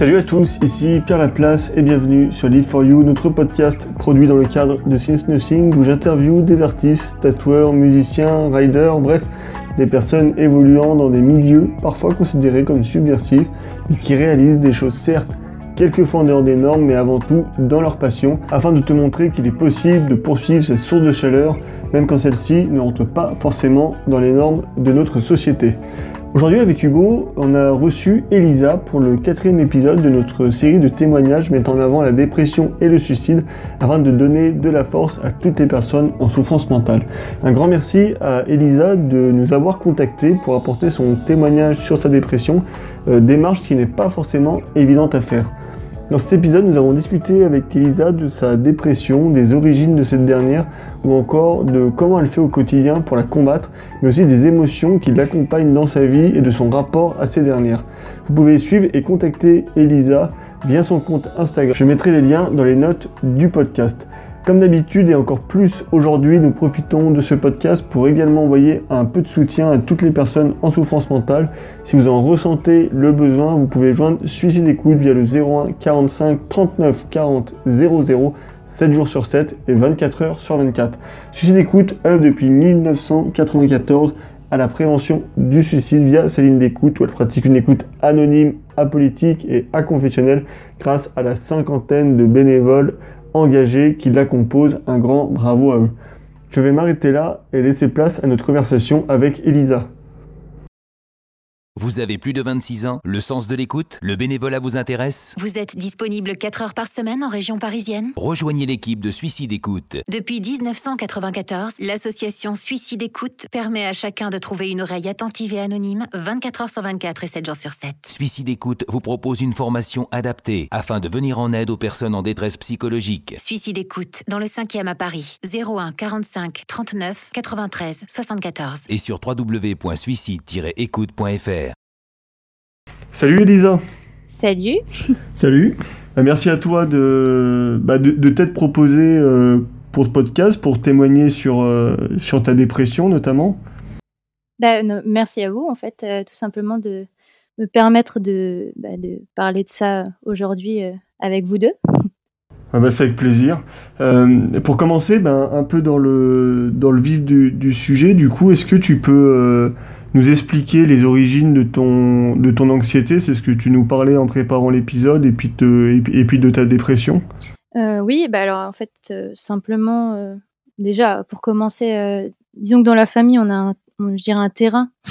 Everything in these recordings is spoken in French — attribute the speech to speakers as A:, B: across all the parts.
A: Salut à tous, ici Pierre Laplace et bienvenue sur Live for You, notre podcast produit dans le cadre de Since Nothing où j'interviewe des artistes, tatoueurs, musiciens, riders, bref, des personnes évoluant dans des milieux parfois considérés comme subversifs et qui réalisent des choses certes quelquefois en dehors des normes, mais avant tout dans leur passion, afin de te montrer qu'il est possible de poursuivre cette source de chaleur, même quand celle-ci ne rentre pas forcément dans les normes de notre société. Aujourd'hui avec Hugo, on a reçu Elisa pour le quatrième épisode de notre série de témoignages mettant en avant la dépression et le suicide afin de donner de la force à toutes les personnes en souffrance mentale. Un grand merci à Elisa de nous avoir contactés pour apporter son témoignage sur sa dépression, euh, démarche qui n'est pas forcément évidente à faire. Dans cet épisode, nous avons discuté avec Elisa de sa dépression, des origines de cette dernière, ou encore de comment elle fait au quotidien pour la combattre, mais aussi des émotions qui l'accompagnent dans sa vie et de son rapport à ces dernières. Vous pouvez suivre et contacter Elisa via son compte Instagram. Je mettrai les liens dans les notes du podcast. Comme d'habitude et encore plus aujourd'hui, nous profitons de ce podcast pour également envoyer un peu de soutien à toutes les personnes en souffrance mentale. Si vous en ressentez le besoin, vous pouvez joindre Suicide Écoute via le 01 45 39 40 00 7 jours sur 7 et 24 heures sur 24. Suicide Écoute œuvre depuis 1994 à la prévention du suicide via sa ligne d'écoute où elle pratique une écoute anonyme, apolitique et aconfessionnelle grâce à la cinquantaine de bénévoles engagés qui la composent. Un grand bravo à eux. Je vais m'arrêter là et laisser place à notre conversation avec Elisa.
B: Vous avez plus de 26 ans, le sens de l'écoute, le bénévolat vous intéresse
C: Vous êtes disponible 4 heures par semaine en région parisienne
B: Rejoignez l'équipe de Suicide Écoute.
C: Depuis 1994, l'association Suicide Écoute permet à chacun de trouver une oreille attentive et anonyme 24 heures sur 24 et 7 jours sur 7.
B: Suicide Écoute vous propose une formation adaptée afin de venir en aide aux personnes en détresse psychologique.
C: Suicide Écoute, dans le 5e à Paris, 01 45 39 93 74.
B: Et sur www.suicide-écoute.fr.
A: Salut Elisa.
D: Salut.
A: Salut. Bah, merci à toi de, bah, de, de t'être proposé euh, pour ce podcast, pour témoigner sur, euh, sur ta dépression notamment.
D: Bah, merci à vous, en fait, euh, tout simplement de me permettre de, bah, de parler de ça aujourd'hui avec vous deux.
A: Ah c'est avec plaisir. Pour commencer, ben, un peu dans le, dans le vif du, du sujet, du coup, est-ce que tu peux nous expliquer les origines de ton, de ton anxiété C'est ce que tu nous parlais en préparant l'épisode et, puis te, et, puis de ta dépression
D: euh, Oui, bah alors en fait, euh, simplement, euh, déjà, pour commencer, disons que dans la famille, on a un, on, je dirais un terrain.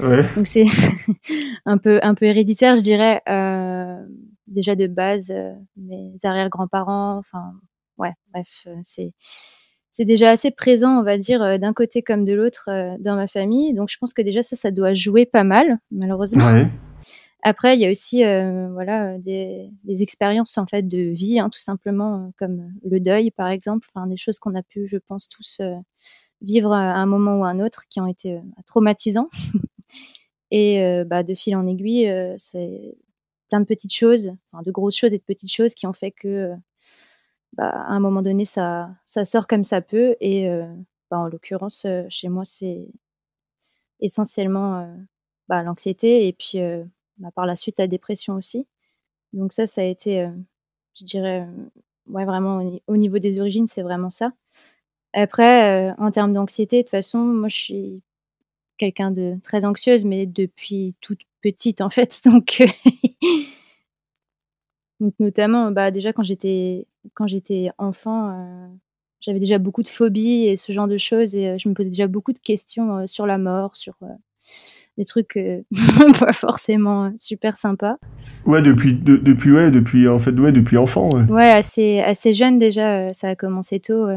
A: Ouais.
D: Donc c'est un, peu, un peu héréditaire, je dirais. déjà de base, mes arrière-grands-parents, enfin, ouais, bref, c'est c'est déjà assez présent, on va dire, euh, d'un côté comme de l'autre euh, dans ma famille. Donc je pense que déjà ça, ça doit jouer pas mal, malheureusement.
A: Ouais.
D: Après, il y a aussi, euh, voilà, des, des, expériences en fait de vie, hein, tout simplement, comme le deuil, par exemple, enfin des choses qu'on a pu, je pense, tous vivre à un moment ou à un autre, qui ont été traumatisants. Et bah, de fil en aiguille, c'est plein de petites choses, enfin de grosses choses et de petites choses qui ont fait que bah, à un moment donné, ça, ça sort comme ça peut. Et euh, bah, en l'occurrence, euh, chez moi, c'est essentiellement euh, bah, l'anxiété et puis bah, par la suite la dépression aussi. Donc ça, ça a été, je dirais, ouais, vraiment au, au, niveau des origines, c'est vraiment ça. Après, en termes d'anxiété, de toute façon, moi, je suis quelqu'un de très anxieuse, mais depuis toute petite, en fait. Donc, Donc notamment, bah, déjà quand j'étais quand j'étais enfant, euh, j'avais déjà beaucoup de phobies et ce genre de choses et euh, je me posais déjà beaucoup de questions euh, sur la mort, sur des trucs pas forcément super sympas.
A: Ouais, depuis de, depuis ouais, depuis en fait ouais, depuis enfant. Ouais,
D: ouais assez assez jeune déjà, ça a commencé tôt.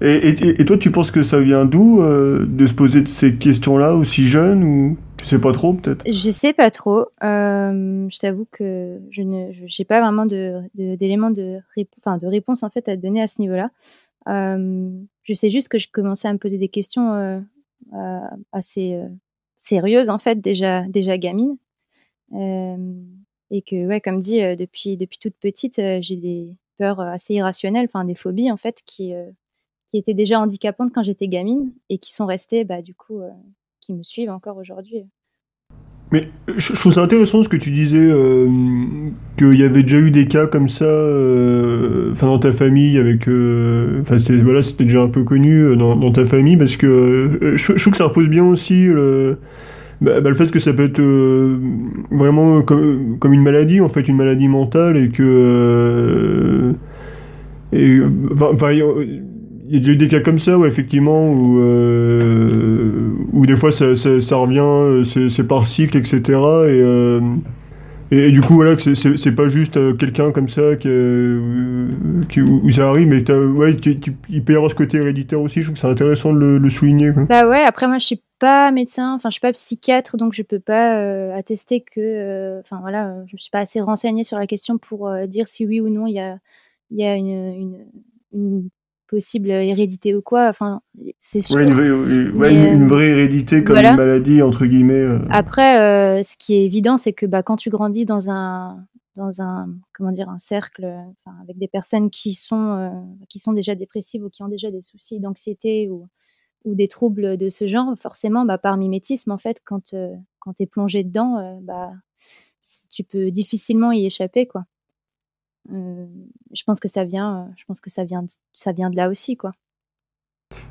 A: Et, et, et, toi, tu penses que ça vient d'où de se poser ces questions-là aussi jeune ou? Tu sais pas trop, peut-être?
D: Je sais pas trop. Euh, je t'avoue que je ne, j'ai pas vraiment d'éléments de, enfin, de réponse en fait à donner à ce niveau-là. Euh, je sais juste que je commençais à me poser des questions euh, assez sérieuses en fait déjà, déjà gamine, et que ouais, comme dit, depuis depuis toute petite, j'ai des peurs assez irrationnelles, enfin des phobies en fait qui qui étaient déjà handicapantes quand j'étais gamine et qui sont restées bah du coup qui me suivent encore aujourd'hui.
A: Mais je, trouve ça intéressant ce que tu disais, euh, qu'il y avait déjà eu des cas comme ça, euh, dans ta famille avec, euh, voilà, c'était déjà un peu connu dans, ta famille parce que je, trouve que ça repose bien aussi le, bah, bah, fait que ça peut être vraiment comme, une maladie en fait, une maladie mentale et que et enfin, il y a eu des cas comme ça, ouais, effectivement, où, euh, où des fois ça, ça, revient, euh, c'est par cycle, etc. Et, euh, et, du coup, voilà, c'est pas juste quelqu'un comme ça qui, qui, où ça arrive, mais ouais, il peut y avoir ce côté héréditaire aussi. Je trouve que c'est intéressant de le, souligner.
D: Bah ouais, après, moi, je suis pas médecin, enfin, je suis pas psychiatre, donc je peux pas attester que, enfin, voilà, je suis pas assez renseignée sur la question pour dire si oui ou non il y a, y a une possible hérédité ou quoi. Enfin, c'est sûr.
A: une, vraie, une, euh, vraie hérédité comme une maladie entre guillemets. Euh.
D: Après, euh, ce qui est évident, c'est que bah, quand tu grandis dans un dans un comment dire un cercle avec des personnes qui sont qui sont déjà dépressives ou qui ont déjà des soucis d'anxiété ou ou des troubles de ce genre, forcément, bah, par mimétisme, en fait, quand quand t'es plongé dedans, bah tu peux difficilement y échapper, quoi. Euh, je pense que ça vient, je pense que ça vient, ça vient de là aussi, quoi.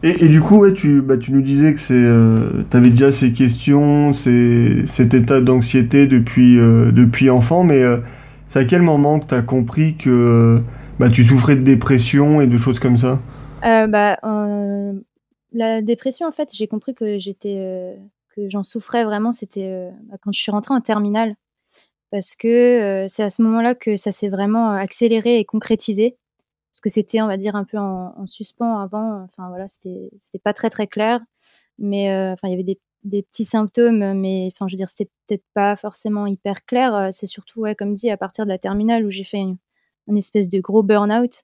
A: Et, du coup, ouais, tu, bah, tu nous disais que c'est, euh, tu avais déjà ces questions, ces, cet état d'anxiété depuis, euh, depuis enfant, mais c'est à quel moment que tu as compris que bah, tu souffrais de dépression et de choses comme ça?
D: Bah, La dépression, en fait, j'ai compris que j'étais, que j'en souffrais vraiment, c'était quand je suis rentrée en terminale parce que c'est à ce moment-là que ça s'est vraiment accéléré et concrétisé. Parce que c'était, on va dire, un peu en, suspens avant. Enfin voilà, c'était pas très très clair, mais enfin il y avait des, des, petits symptômes, mais enfin je veux dire c'était peut-être pas forcément hyper clair. C'est surtout, ouais, comme dit, à partir de la terminale où j'ai fait une, espèce de gros burn-out.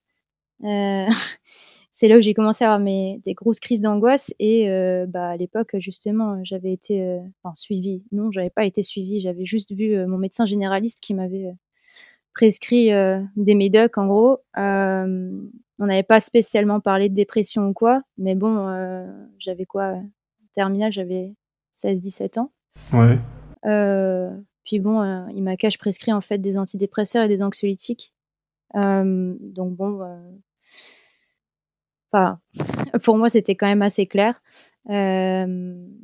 D: c'est là où j'ai commencé à avoir mes, des grosses crises d'angoisse. Et euh, bah, à l'époque, justement, j'avais été euh, enfin, suivie. Non, j'avais pas été suivie. J'avais juste vu euh, mon médecin généraliste qui m'avait prescrit des médocs, en gros. on n'avait pas spécialement parlé de dépression ou quoi. Mais bon, j'avais quoi Terminal, j'avais 16-17 ans.
A: Ouais.
D: puis bon, il m'a cache prescrit en fait des antidépresseurs et des anxiolytiques. donc bon Enfin, pour moi, c'était quand même assez clair. Euh,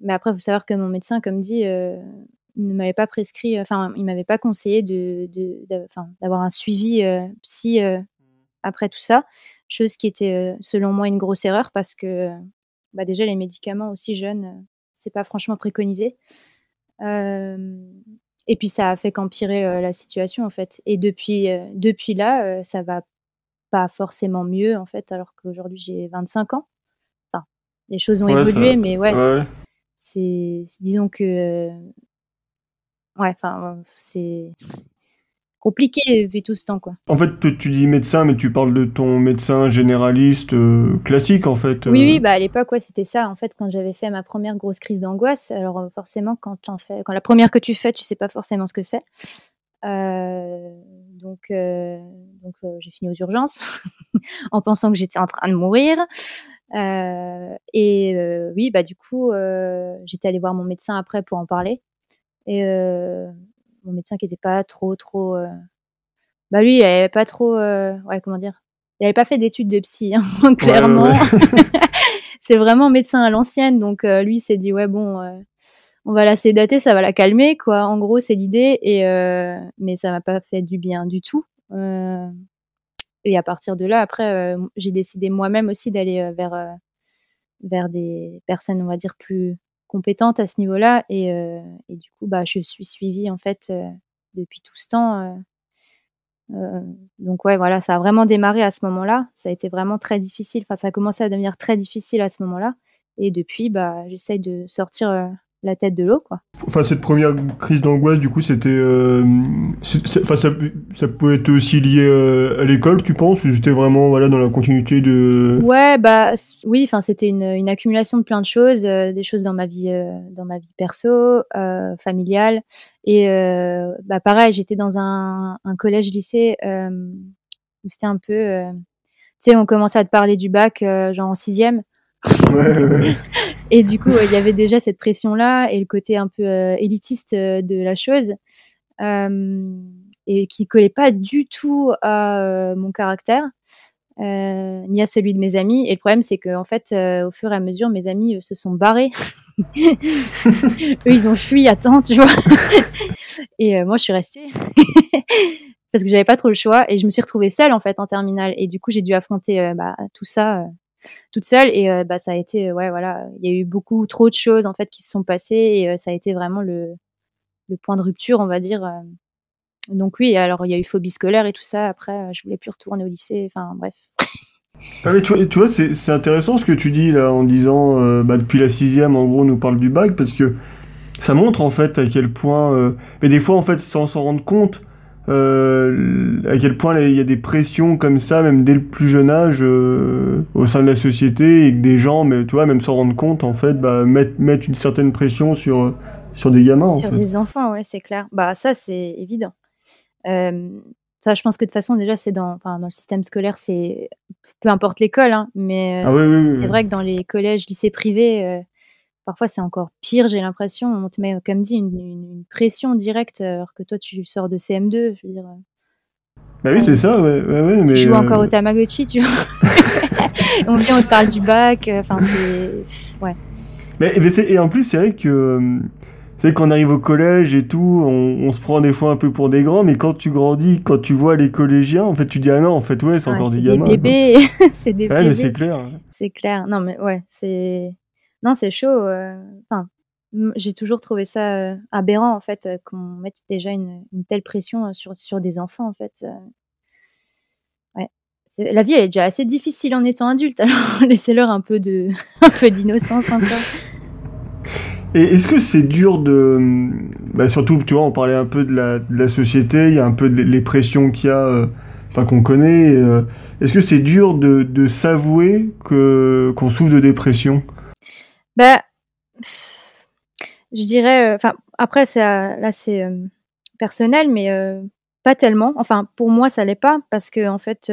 D: mais après, il faut savoir que mon médecin, comme dit, euh, ne m'avait pas prescrit, enfin, il m'avait pas conseillé de, d'avoir un suivi euh, psy après tout ça. Chose qui était, selon moi, une grosse erreur parce que, bah, déjà, les médicaments aussi jeunes, c'est pas franchement préconisé. et puis, ça a fait qu'empirer la situation, en fait. Et depuis, depuis là, ça va pas forcément mieux en fait, alors qu'aujourd'hui j'ai 25 ans. Enfin, les choses ont évolué, mais ouais, c'est, disons que, ouais, enfin, c'est compliqué depuis tout ce temps, quoi.
A: En fait, tu dis médecin, mais tu parles de ton médecin généraliste euh, classique, en fait.
D: Oui, oui, euh. bah à l'époque, ouais, c'était ça. En fait, quand j'avais fait ma première grosse crise d'angoisse, alors euh, forcément, quand en fais, quand la première que tu fais, tu sais pas forcément ce que c'est. Donc, donc euh, j'ai fini aux urgences en pensant que j'étais en train de mourir. Euh, et euh, oui, bah du coup, j'étais allée voir mon médecin après pour en parler. Et mon médecin qui était pas trop, trop, bah lui, il avait pas trop, ouais, comment dire, il avait pas fait d'études de psy, hein, clairement. c'est vraiment médecin à l'ancienne, donc lui s'est dit ouais bon, on va la sédater, ça va la calmer quoi. En gros, c'est l'idée. Et mais ça m'a pas fait du bien du tout. Euh, et à partir de là, après, euh, j'ai décidé moi-même aussi d'aller euh, vers, des personnes, on va dire, plus compétentes à ce niveau-là. Et, et, du coup, bah, je suis suivie, en fait, depuis tout ce temps. donc ouais, voilà, ça a vraiment démarré à ce moment-là. Ça a été vraiment très difficile. Enfin, ça a commencé à devenir très difficile à ce moment-là. Et depuis, bah, j'essaye de sortir la tête de l'eau, quoi.
A: Enfin, cette première crise d'angoisse, du coup, c'était, euh, enfin, ça, ça, peut être aussi lié euh, à l'école, tu penses, ou c'était vraiment, voilà, dans la continuité de.
D: Ouais, bah, oui, enfin, c'était une, une, accumulation de plein de choses, euh, des choses dans ma vie, dans ma vie perso, familiale, et bah, pareil, j'étais dans un, un collège-lycée où c'était un peu, tu sais, on commençait à te parler du bac, genre en sixième. et du coup, il y avait déjà cette pression-là et le côté un peu élitiste de la chose. et qui collait pas du tout à mon caractère. Euh, ni à celui de mes amis. Et le problème, c'est que en fait, euh, au fur et à mesure, mes amis euh, se sont barrés. Eux, ils ont fui à temps, tu vois. et moi, je suis restée parce que j'avais pas trop le choix. Et je me suis retrouvée seule en fait en terminale. Et du coup, j'ai dû affronter bah, tout ça toute seule. Et bah, ça a été, ouais, voilà, il y a eu beaucoup trop de choses en fait qui se sont passées. Et ça a été vraiment le, point de rupture, on va dire donc oui, alors il y a eu phobie scolaire et tout ça. Après, je voulais plus retourner au lycée. Enfin bref.
A: Ah mais tu, vois, c'est intéressant ce que tu dis là en disant euh, bah, depuis la sixième en gros on nous parle du bac parce que ça montre en fait à quel point euh, mais des fois en fait sans s'en rendre compte euh, à quel point il y a des pressions comme ça même dès le plus jeune âge au sein de la société et que des gens mais tu vois même sans rendre compte en fait bah, mettent, mettent une certaine pression sur sur des gamins
D: sur des enfants ouais c'est clair bah ça c'est évident euh, ça, je pense que de toute façon, déjà, c'est dans, le système scolaire, c'est peu importe l'école, hein, mais euh, ah c'est vrai que dans les collèges, lycées privés, euh, parfois c'est encore pire, j'ai l'impression. On te met, comme dit, une, pression directe, alors que toi, tu sors de CM2, je veux dire.
A: Bah oui, c'est ça, ouais, ouais,
D: mais. Tu joues encore au Tamagotchi, tu vois. on vient, on te parle du bac, enfin, c'est. Ouais.
A: Mais, et en plus, c'est vrai que c'est qu'on arrive au collège et tout, on, se prend des fois un peu pour des grands, mais quand tu grandis, quand tu vois les collégiens, en fait, tu dis ah non, en fait, ouais, c'est ah, encore des gamins.
D: C'est des bébés, c'est des
A: ouais, mais c'est clair.
D: C'est clair. Non, mais ouais, c'est non, c'est chaud. Euh, enfin, j'ai toujours trouvé ça euh, aberrant en fait euh, qu'on mette déjà une, telle pression sur sur des enfants en fait. Ouais. La vie elle est déjà assez difficile en étant adulte, alors laissez-leur un peu de un peu d'innocence encore.
A: Et est-ce que c'est dur de... Bah surtout, tu vois, on parlait un peu de la, de la société, il y a un peu de, les pressions qu'il y a, euh, enfin qu'on connaît. Euh, est-ce que c'est dur de, de s'avouer que qu'on souffre de dépression?
D: Bah, je dirais... Euh, enfin, après, là, c'est personnel, mais pas tellement. Enfin, pour moi, ça l'est pas, parce que, en fait...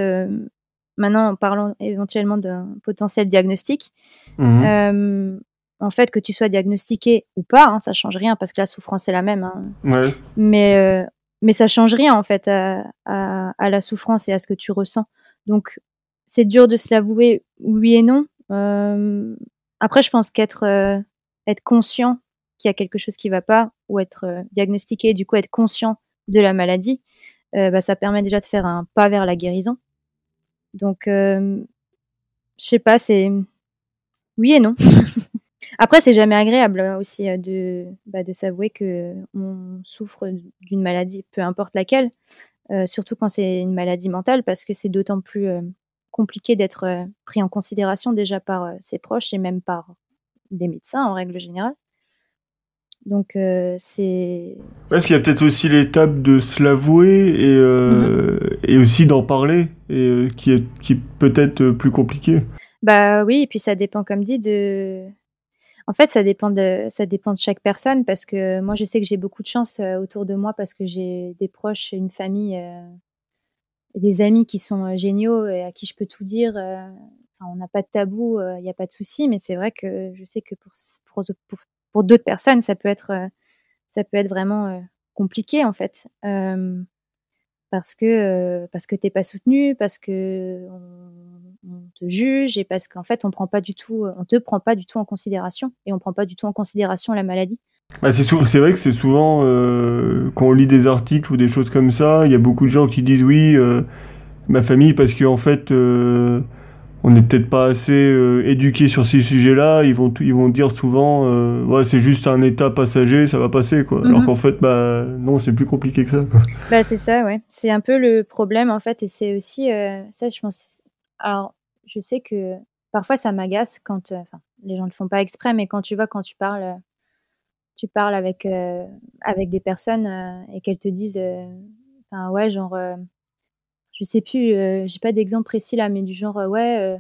D: Maintenant, en parlant éventuellement d'un potentiel diagnostic, mmh en fait, que tu sois diagnostiqué ou pas, hein, ça change rien parce que la souffrance est la même. Hein. Mais, euh, mais ça change rien en fait à, la souffrance et à ce que tu ressens. Donc, c'est dur de se l'avouer, oui et non. Euh, après, je pense qu'être euh, être conscient qu'il y a quelque chose qui va pas ou être diagnostiqué, du coup être conscient de la maladie, bah, ça permet déjà de faire un pas vers la guérison. Donc, je sais pas, c'est oui et non. Après, c'est jamais agréable euh, aussi euh, de, bah, de s'avouer que on souffre d'une maladie, peu importe laquelle, euh, surtout quand c'est une maladie mentale, parce que c'est d'autant plus compliqué d'être pris en considération déjà par ses proches et même par les médecins en règle générale. Donc c'est.
A: Est-ce qu'il y a peut-être aussi l'étape de se l'avouer et, mm-hmm. et aussi d'en parler, et qui est, qui est peut-être plus compliqué.
D: Bah oui, et puis ça dépend, comme dit, de en fait, ça dépend de ça dépend de chaque personne parce que moi, je sais que j'ai beaucoup de chance euh, autour de moi parce que j'ai des proches, une famille, euh, des amis qui sont euh, géniaux et à qui je peux tout dire. Enfin, on n'a pas de tabou, il n'y a pas de souci, mais c'est vrai que je sais que pour pour, pour, d'autres personnes, ça peut être ça peut être vraiment compliqué en fait. parce que parce que t'es pas soutenu, parce que on te juge et parce qu'en fait on prend pas du tout, on te prend pas du tout en considération et on prend pas du tout en considération la maladie.
A: Bah c'est vrai que c'est souvent euh, quand on lit des articles ou des choses comme ça, il y a beaucoup de gens qui disent oui euh, ma famille parce qu'en en fait euh, on n'est peut-être pas assez éduqué sur ces sujets-là, ils vont ils vont dire souvent ouais c'est juste un état passager, ça va passer quoi. Alors mhm. qu'en fait bah non c'est plus compliqué que ça.
D: Bah c'est ça ouais, c'est un peu le problème en fait et c'est aussi ça je pense alors, je sais que parfois ça m'agace quand, euh, enfin, les gens ne le font pas exprès, mais quand tu vois, quand tu parles, tu parles avec, euh, avec des personnes euh, et qu'elles te disent, enfin, ouais, genre, je sais plus, j'ai pas d'exemple précis là, mais du genre, ouais,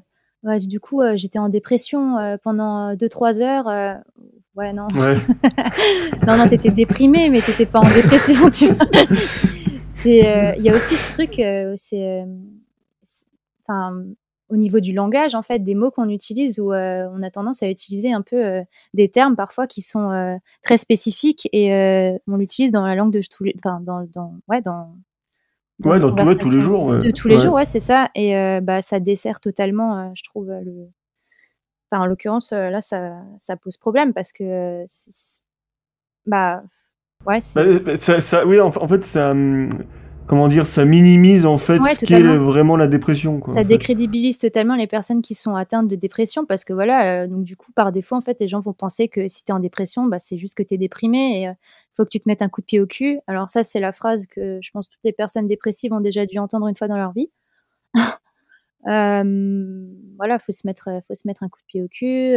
D: du coup, j'étais en dépression pendant 2-3 heures. ouais, non. non, non, t'étais déprimée, mais t'étais pas en dépression, tu vois. Il y a aussi ce truc, c'est enfin, au niveau du langage, en fait, des mots qu'on utilise où on a tendance à utiliser un peu des termes parfois qui sont très spécifiques et on l'utilise dans la langue de tous les, enfin, dans, dans, ouais, dans,
A: ouais, dans tous les jours.
D: De tous les jours, ouais, c'est ça. Et bah, ça dessert totalement, je trouve, le. Enfin, en l'occurrence, là, ça, ça pose problème parce que. Bah. Ouais,
A: bah, ça, ça, oui, en, fait, ça. Comment dire, ça minimise en fait ce qu'est vraiment la dépression. Quoi,
D: ça décrédibilise totalement les personnes qui sont atteintes de dépression parce que voilà, euh, donc du coup, par défaut, en fait, les gens vont penser que si tu es en dépression, bah, c'est juste que tu es déprimé et il euh, faut que tu te mettes un coup de pied au cul. Alors ça, c'est la phrase que je pense toutes les personnes dépressives ont déjà dû entendre une fois dans leur vie. euh, voilà, faut se mettre, faut se mettre un coup de pied au cul.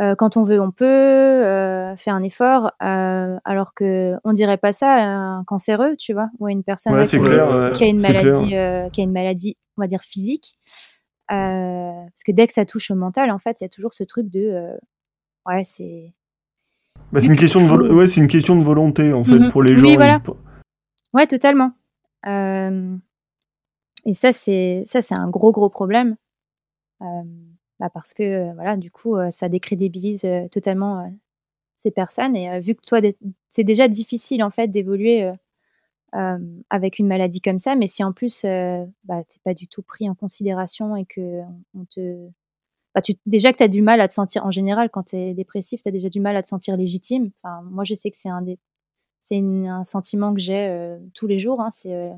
D: Euh, quand on veut, on peut euh, faire un effort, euh, alors que on dirait pas ça à un cancéreux, tu vois, ou à une personne
A: qui, a
D: une maladie, qui a une maladie, on va dire physique, parce que dès que ça touche au mental, en fait, il y a toujours ce truc de, ouais, c'est.
A: Bah, c'est une question de ouais, c'est une question de volonté en fait
D: mhm.
A: pour les gens.
D: Oui, voilà. Ouais, totalement. et ça, c'est ça, c'est un gros gros problème. Bah, parce que euh, voilà, du coup, euh, ça décrédibilise euh, totalement ces personnes. Et vu que toi, c'est déjà difficile en fait d'évoluer avec une maladie comme ça, mais si en plus, bah, t'es pas du tout pris en considération et que te bah, déjà que tu as du mal à te sentir, en général, quand tu es dépressif, tu as déjà du mal à te sentir légitime. Moi, je sais que c'est un, des, c'est un sentiment que j'ai tous les jours. Hein, c'est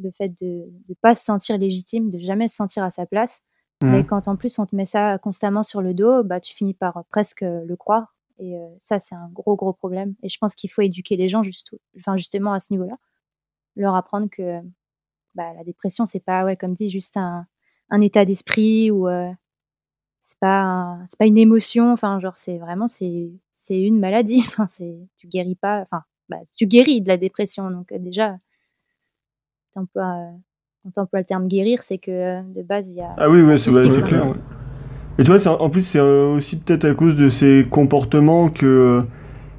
D: le fait de ne pas se sentir légitime, de jamais se sentir à sa place. Mais mmh. quand en plus on te met ça constamment sur le dos, bah, tu finis par presque le croire. Et ça, c'est un gros, gros problème. Et je pense qu'il faut éduquer les gens juste, enfin, justement à ce niveau-là. Leur apprendre que bah, la dépression, c'est pas, ouais, comme dit, juste un, un état d'esprit ou c'est pas, c'est pas une émotion. Enfin, genre, c'est vraiment, c'est, c'est une maladie. Enfin, c'est, tu guéris pas, enfin, bah, tu guéris de la dépression. Donc, déjà, t'emploies quand on emploie le terme guérir, c'est que euh, de base, il y a.
A: Ah oui, ouais, c'est clair. Ouais. Et tu vois, en plus, c'est euh, aussi peut-être à cause de ces comportements que. Euh,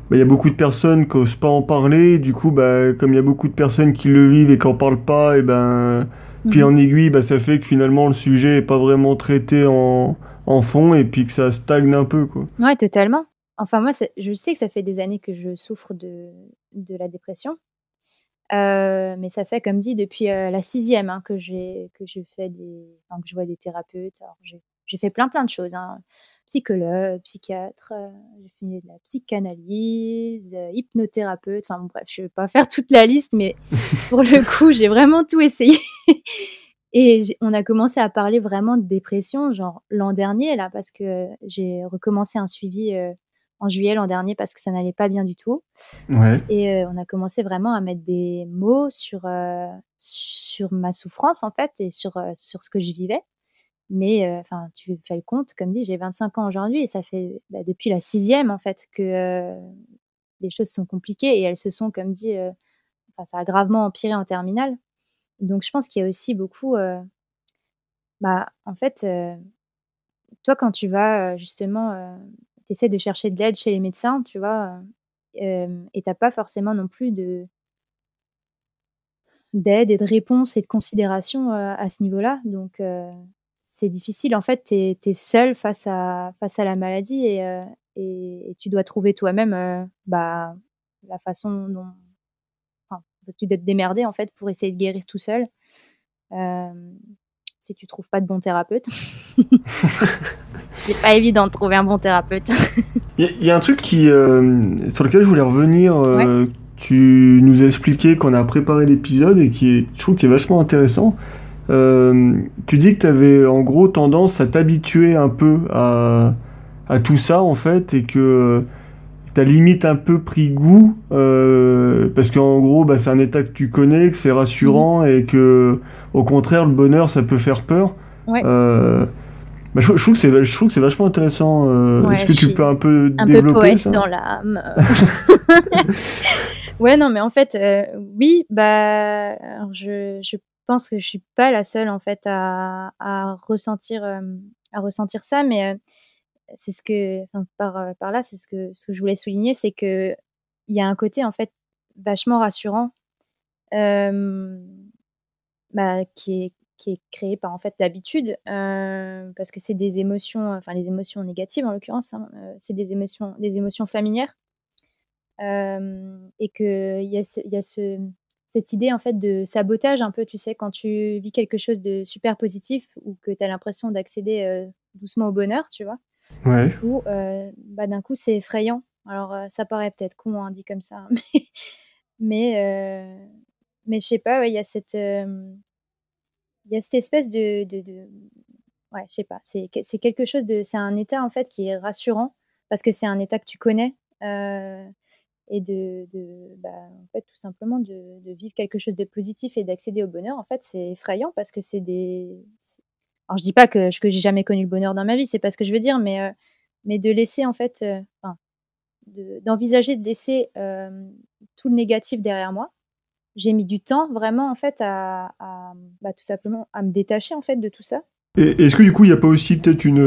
A: bah, il y a beaucoup de personnes qui n'osent pas en parler, du coup, bah, comme il y a beaucoup de personnes qui le vivent et qui n'en parlent pas, et ben, puis mhm. en aiguille, bah, ça fait que finalement le sujet n'est pas vraiment traité en, en fond et puis que ça stagne un peu. Quoi.
D: Ouais, totalement. Enfin, moi, je sais que ça fait des années que je souffre de, de la dépression. Euh, mais ça fait, comme dit, depuis euh, la sixième hein, que j'ai que je fais des, enfin, que je vois des thérapeutes. J'ai fait plein plein de choses, hein. psychologue, psychiatre, euh, j'ai fait de la psychanalyse, hypnothérapeute. Enfin bon, bref, je vais pas faire toute la liste, mais pour le coup, j'ai vraiment tout essayé. Et on a commencé à parler vraiment de dépression, genre l'an dernier là, parce que j'ai recommencé un suivi en juillet l'an dernier parce que ça n'allait pas bien du tout. Et euh, on a commencé vraiment à mettre des mots sur, euh, sur ma souffrance en fait et sur, euh, sur ce que je vivais. Mais enfin, tu fais le compte, comme dit, j'ai 25 ans aujourd'hui et ça fait bah, depuis la sixième en fait que les choses sont compliquées et elles se sont, comme dit, ça a gravement empiré en terminale. Donc je pense qu'il y a aussi beaucoup, bah en fait, toi quand tu vas justement essaies de chercher de l'aide chez les médecins, tu vois, euh, et t'as pas forcément non plus de d'aide et de réponse et de considération euh, à ce niveau-là. Donc, euh, c'est difficile. En fait, tu es, seul face à, face à la maladie et, et, tu dois trouver toi-même bah, la façon dont tu dois te démerder en fait pour essayer de guérir tout seul si tu trouves pas de bon thérapeute. c'est pas évident de trouver un bon thérapeute.
A: Il y, a un truc qui, euh, sur lequel je voulais revenir. Euh, tu nous as expliqué qu'on a préparé l'épisode et qui est, je trouve, qui est vachement intéressant. Euh, tu dis que tu avais en gros tendance à t'habituer un peu à, à, tout ça en fait et que tu as limite un peu pris goût parce qu'en gros bah, c'est un état que tu connais, que c'est rassurant mhm. et que au contraire le bonheur ça peut faire peur.
D: Ouais.
A: Bah, je, trouve que c'est, je trouve que c'est vachement intéressant. Euh, est-ce que tu peux un peu
D: un
A: développer
D: peu poète dans l'âme. ouais, non, mais en fait, euh, oui, bah, alors je, je pense que je suis pas la seule en fait à, à ressentir, euh, à ressentir ça, mais c'est ce que, enfin, par, par là, c'est ce que, ce que je voulais souligner, c'est que il y a un côté en fait vachement rassurant, bah, qui est qui est créé par en fait l'habitude, parce que c'est des émotions, enfin les émotions négatives en l'occurrence, hein, c'est des émotions, des émotions familières, et que il y a, y a ce, cette idée en fait de sabotage un peu, tu sais, quand tu vis quelque chose de super positif ou que tu as l'impression d'accéder doucement au bonheur, tu vois.
A: Ouais.
D: Du coup, bah, d'un coup, c'est effrayant. Alors, ça paraît peut-être con, hein, dit comme ça, hein, mais, mais, mais je sais pas, il y a cette, il y a cette espèce de, de, de ouais, je sais pas, c'est quelque chose de, c'est un état en fait qui est rassurant parce que c'est un état que tu connais et de, de bah, en fait, tout simplement de, de, vivre quelque chose de positif et d'accéder au bonheur, en fait, c'est effrayant parce que c'est des. Alors, je dis pas que, que j'ai jamais connu le bonheur dans ma vie, c'est pas ce que je veux dire, mais, euh, mais de laisser, en fait, euh, enfin, d'envisager de, laisser euh, tout le négatif derrière moi. J'ai mis du temps vraiment, en fait, à, à bah, tout simplement à me détacher, en fait, de tout ça.
A: Est-ce que du coup il n'y a pas aussi peut-être une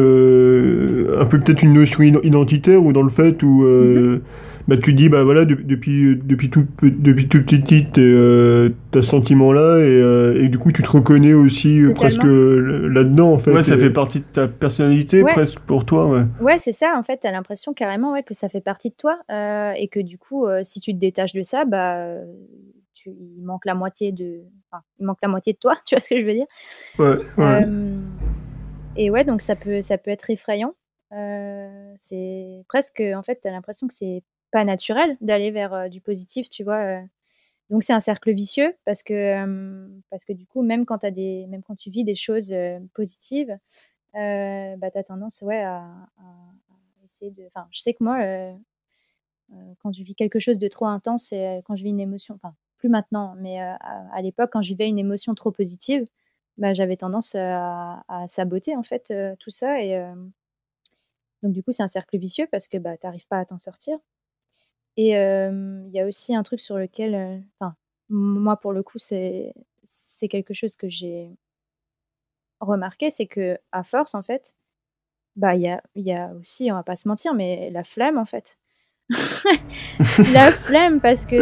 A: un peu peut-être une notion identitaire ou dans le fait où mm-hmm bah, tu dis, bah voilà, depuis, depuis, tout, depuis toute petite, euh, t'as ce sentiment-là, et, euh, et, du coup, tu te reconnais aussi euh, presque là-dedans, en fait. Ouais, ça fait partie de ta personnalité, presque, pour toi, ouais.
D: Ouais, c'est ça, en fait, t'as l'impression carrément ouais, que ça fait partie de toi, et que du coup, si tu te détaches de ça, bah, tu, il manque la moitié de... Enfin, il manque la moitié de toi, tu vois ce que je veux dire?
A: Ouais, ouais.
D: et ouais, donc ça peut, ça peut être effrayant. c'est presque, en fait, t'as l'impression que c'est pas naturel d'aller vers du positif, tu vois. Donc c'est un cercle vicieux parce que parce que du coup même quand as des même quand tu vis des choses positives, bah tu as tendance ouais à, essayer de. Enfin je sais que moi quand je vis quelque chose de trop intense quand je vis une émotion, enfin plus maintenant, mais à, l'époque quand je vivais une émotion trop positive, bah, j'avais tendance à, saboter en fait tout ça et donc du coup c'est un cercle vicieux parce que bah t'arrives pas à t'en sortir. Et il y a aussi un truc sur lequel, moi pour le coup, c'est c'est quelque chose que j'ai remarqué, c'est que à force, en fait, bah il y a, y a aussi, on va pas se mentir, mais la flemme, en fait. la flemme, parce que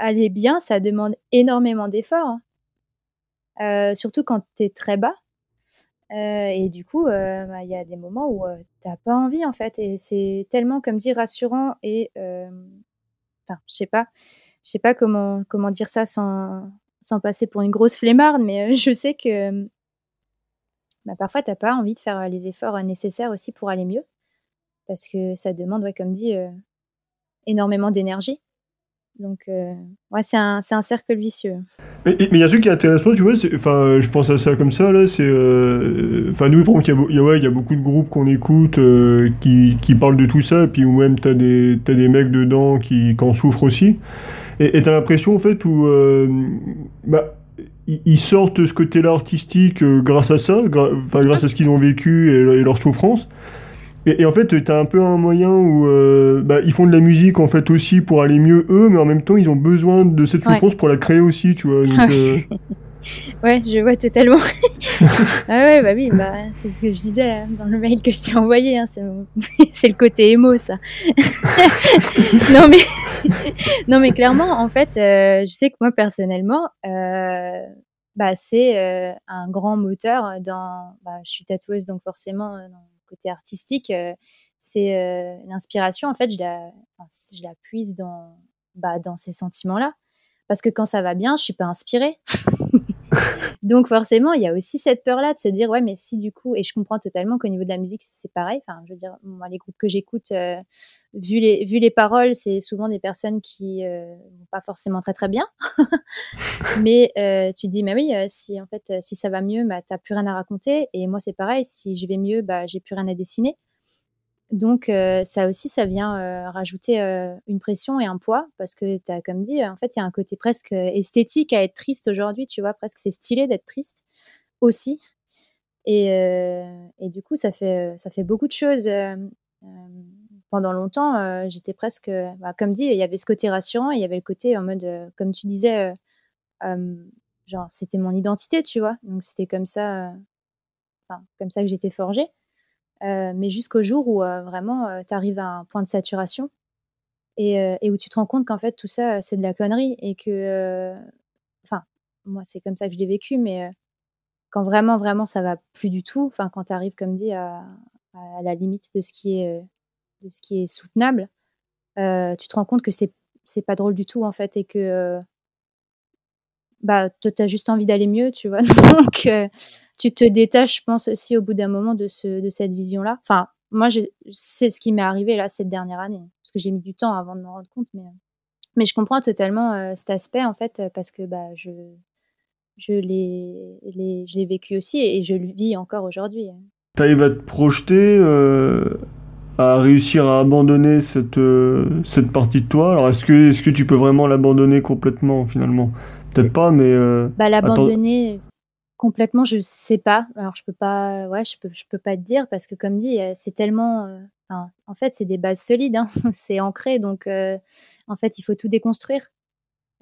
D: aller bien, ça demande énormément d'efforts. Hein. surtout quand tu es très bas. Euh, et du coup, euh, bah, il y a des moments où tu t'as pas envie en fait, et c'est tellement, comme dit, rassurant et, je sais pas, je sais pas comment comment dire ça sans sans passer pour une grosse flemmarde, mais je sais que bah, parfois t'as pas envie de faire les efforts nécessaires aussi pour aller mieux, parce que ça demande, ouais, comme dit, énormément d'énergie. Donc, euh, ouais, c'est un, un, cercle vicieux.
A: Mais il y a un truc qui est intéressant, tu vois, enfin, je pense à ça comme ça, là, c'est... Euh, enfin, nous, il y, a, ouais, y a beaucoup de groupes qu'on écoute euh, qui, qui, parlent de tout ça, puis même t'as des, as des mecs dedans qui, qui en souffrent aussi. Et t'as l'impression, en fait, où... bah, ils sortent ce côté-là artistique grâce à ça, grâce à ce qu'ils ont vécu et, et leur souffrance. Et, en fait, tu as un peu un moyen où euh, bah, ils font de la musique en fait aussi pour aller mieux eux, mais en même temps, ils ont besoin de cette souffrance pour la créer aussi, tu vois. Donc, euh...
D: ouais, je vois totalement. ah ouais, bah oui, bah, c'est ce que je disais hein, dans le mail que je t'ai envoyé. Hein, c'est le côté émo, ça. non mais, non mais clairement, en fait, euh, je sais que moi personnellement, bah c'est un grand moteur dans. Bah, je suis tatoueuse, donc forcément dans côté artistique, euh, c'est euh, l'inspiration. En fait, je la, puise dans, bah, dans ces sentiments-là. Parce que quand ça va bien, je suis pas inspirée. Donc forcément, il y a aussi cette peur-là de se dire ouais, mais si du coup, et je comprends totalement qu'au niveau de la musique c'est pareil. Enfin, je veux dire, moi les groupes que j'écoute, euh, vu les vu les paroles, c'est souvent des personnes qui euh, vont pas forcément très très bien. mais euh, tu te dis mais oui, si en fait si ça va mieux, bah t'as plus rien à raconter. Et moi c'est pareil, si je vais mieux, bah j'ai plus rien à dessiner. Donc euh, ça aussi, ça vient euh, rajouter euh, une pression et un poids parce que tu comme dit, en fait, il y a un côté presque esthétique à être triste aujourd'hui, tu vois, presque c'est stylé d'être triste aussi. Et, du coup, ça fait, ça fait beaucoup de choses. pendant longtemps, j'étais presque, bah, comme dit, il y avait ce côté rassurant il y avait le côté en mode, comme tu disais, genre c'était mon identité, tu vois. Donc c'était comme ça, comme ça que j'étais forgée. Euh, mais jusqu'au jour où euh, vraiment euh, tu arrives à un point de saturation et, où tu te rends compte qu'en fait tout ça c'est de la connerie et que, enfin, moi c'est comme ça que je l'ai vécu, mais quand vraiment, vraiment, ça va plus du tout, enfin, quand tu arrives, comme dit, à, à, la limite de ce qui est, de ce qui est soutenable, tu te rends compte que c'est, c'est pas drôle du tout, en fait, et que bah, tu as juste envie d'aller mieux, tu vois. Donc, euh, tu te détaches, je pense, aussi au bout d'un moment de, ce, de cette vision-là. Enfin, moi, c'est ce qui m'est arrivé là cette dernière année, parce que j'ai mis du temps avant de me rendre compte, mais, mais je comprends totalement cet aspect, en fait, parce que bah, je, je l'ai vécu aussi et je le vis encore aujourd'hui.
A: Tu arrives à te projeter, euh, à réussir à abandonner cette, euh, cette partie de toi? Alors est-ce que, est -ce que tu peux vraiment l'abandonner complètement finalement? Peut-être pas, mais... Euh,
D: bah, l'abandonner complètement, je sais pas. Alors je peux pas, ouais, je peux, je peux pas te dire parce que comme dit, c'est tellement... en fait, c'est des bases solides, hein. c'est ancré, donc en fait, il faut tout déconstruire.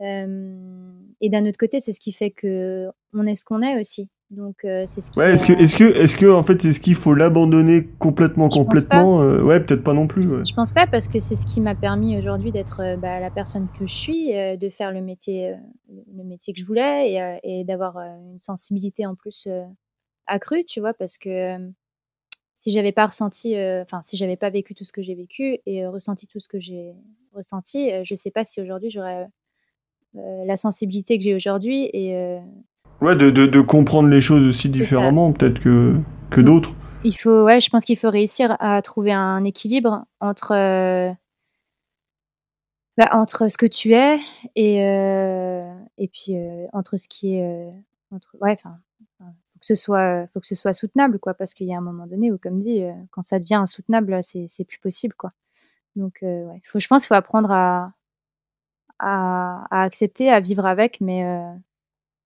D: Euh, et d'un autre côté, c'est ce qui fait que on est ce qu'on est aussi. Donc euh, c'est ce qui.
A: Ouais, est-ce que est-ce que est-ce que en fait est-ce qu'il faut l'abandonner complètement complètement euh, Ouais, peut-être pas non plus. Ouais.
D: Je pense pas parce que c'est ce qui m'a permis aujourd'hui d'être bah, la personne que je suis, de faire le métier le métier que je voulais et, et d'avoir une sensibilité en plus accrue, tu vois, parce que si j'avais pas ressenti, enfin si j'avais pas vécu tout ce que j'ai vécu et ressenti tout ce que j'ai ressenti, je sais pas si aujourd'hui j'aurais euh, la sensibilité que j'ai aujourd'hui et euh,
A: ouais de, de, de, comprendre les choses aussi différemment peut-être que que d'autres.
D: Il faut ouais je pense qu'il faut réussir à trouver un équilibre entre euh, bah, entre ce que tu es et et puis entre ce qui est entre ouais enfin faut que ce soit faut que ce soit soutenable quoi parce qu'il y a un moment donné où comme dit quand ça devient insoutenable c'est plus possible quoi. Donc ouais faut je pense qu'il faut apprendre à à, accepter, à vivre avec, mais, euh,